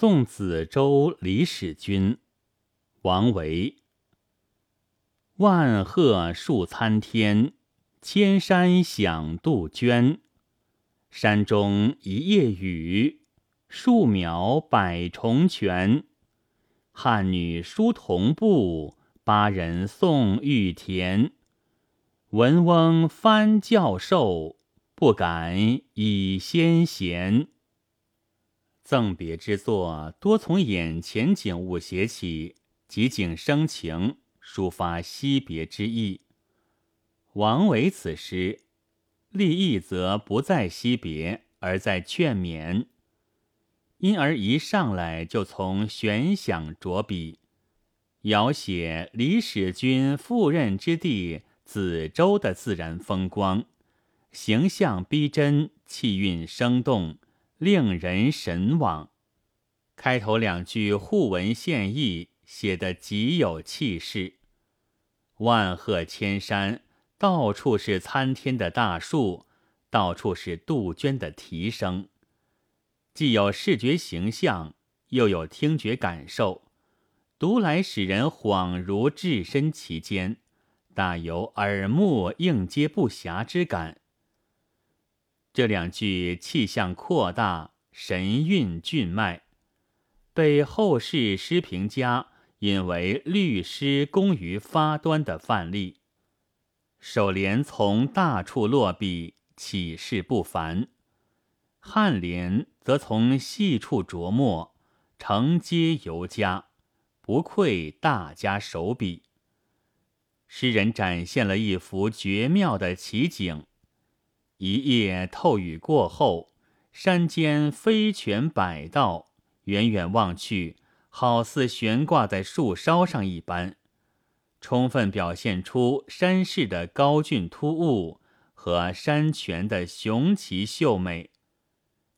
送子州李使君，王维。万壑树参天，千山响杜鹃。山中一夜雨，树苗百重泉。汉女书童步，巴人送玉田。文翁翻教授，不敢以先贤。赠别之作多从眼前景物写起，即景生情。抒发惜别之意。王维此诗，立意则不在惜别，而在劝勉，因而一上来就从悬想着笔，描写李使君赴任之地梓州的自然风光，形象逼真，气韵生动，令人神往。开头两句互文献意，写得极有气势。万壑千山，到处是参天的大树，到处是杜鹃的啼声，既有视觉形象，又有听觉感受，读来使人恍如置身其间，大有耳目应接不暇之感。这两句气象扩大，神韵俊迈，被后世诗评家。引为律诗工于发端的范例。首联从大处落笔，起势不凡；颔联则从细处着墨，承接尤佳，不愧大家手笔。诗人展现了一幅绝妙的奇景：一夜透雨过后，山间飞泉百道，远远望去。好似悬挂在树梢上一般，充分表现出山势的高峻突兀和山泉的雄奇秀美。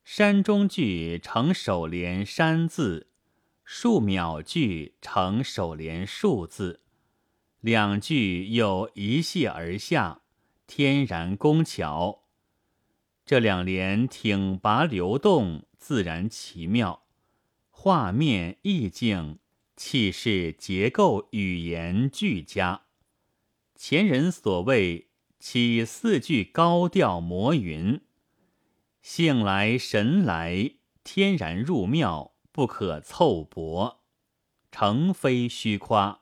山中句成首联“山”字，树秒句成首联“树”字，两句又一泻而下，天然工巧。这两联挺拔流动，自然奇妙。画面意境、气势、结构、语言俱佳。前人所谓“起四句高调摩云”，兴来神来，天然入妙，不可凑驳，诚非虚夸。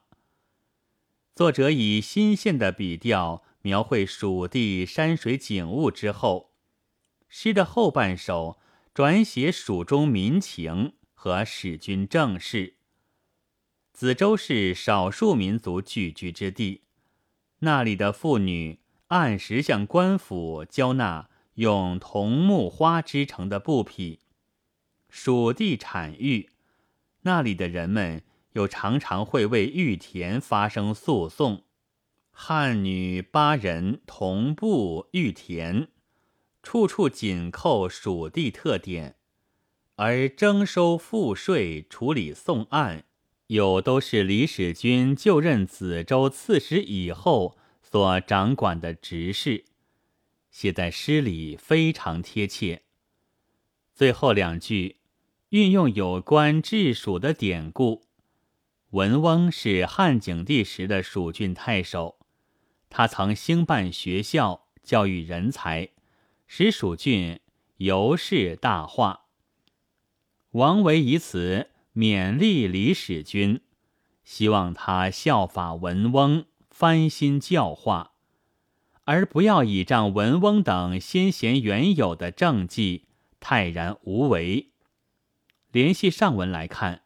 作者以新鲜的笔调描绘蜀地山水景物之后，诗的后半首转写蜀中民情。和使君政事。梓州是少数民族聚居之地，那里的妇女按时向官府交纳用桐木花织成的布匹。蜀地产玉，那里的人们又常常会为玉田发生诉讼。汉女八人同步玉田，处处紧扣蜀地特点。而征收赋税、处理讼案，又都是李使君就任梓州刺史以后所掌管的职事，写在诗里非常贴切。最后两句运用有关治蜀的典故。文翁是汉景帝时的蜀郡太守，他曾兴办学校，教育人才，使蜀郡由是大化。王维以此勉励李使君，希望他效法文翁，翻新教化，而不要倚仗文翁等先贤原有的政绩，泰然无为。联系上文来看，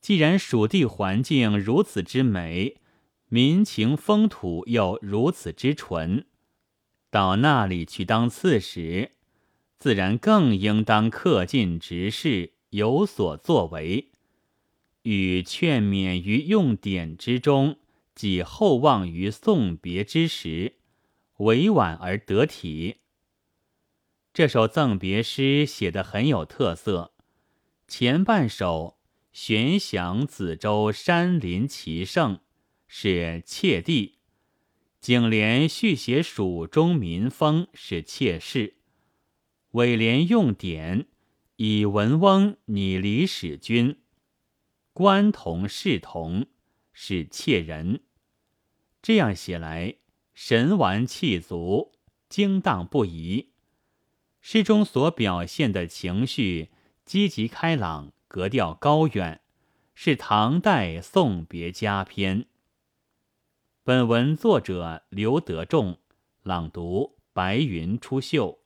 既然蜀地环境如此之美，民情风土又如此之纯，到那里去当刺史，自然更应当恪尽职事。有所作为，与劝勉于用典之中，即厚望于送别之时，委婉而得体。这首赠别诗写得很有特色，前半首悬想梓州山林奇胜，是切地；颈联续写蜀中民风，是切事；尾联用典。以文翁拟李使君，官同事同，是切人。这样写来，神完气足，精当不移。诗中所表现的情绪积极开朗，格调高远，是唐代送别佳篇。本文作者刘德仲，朗读：白云出岫。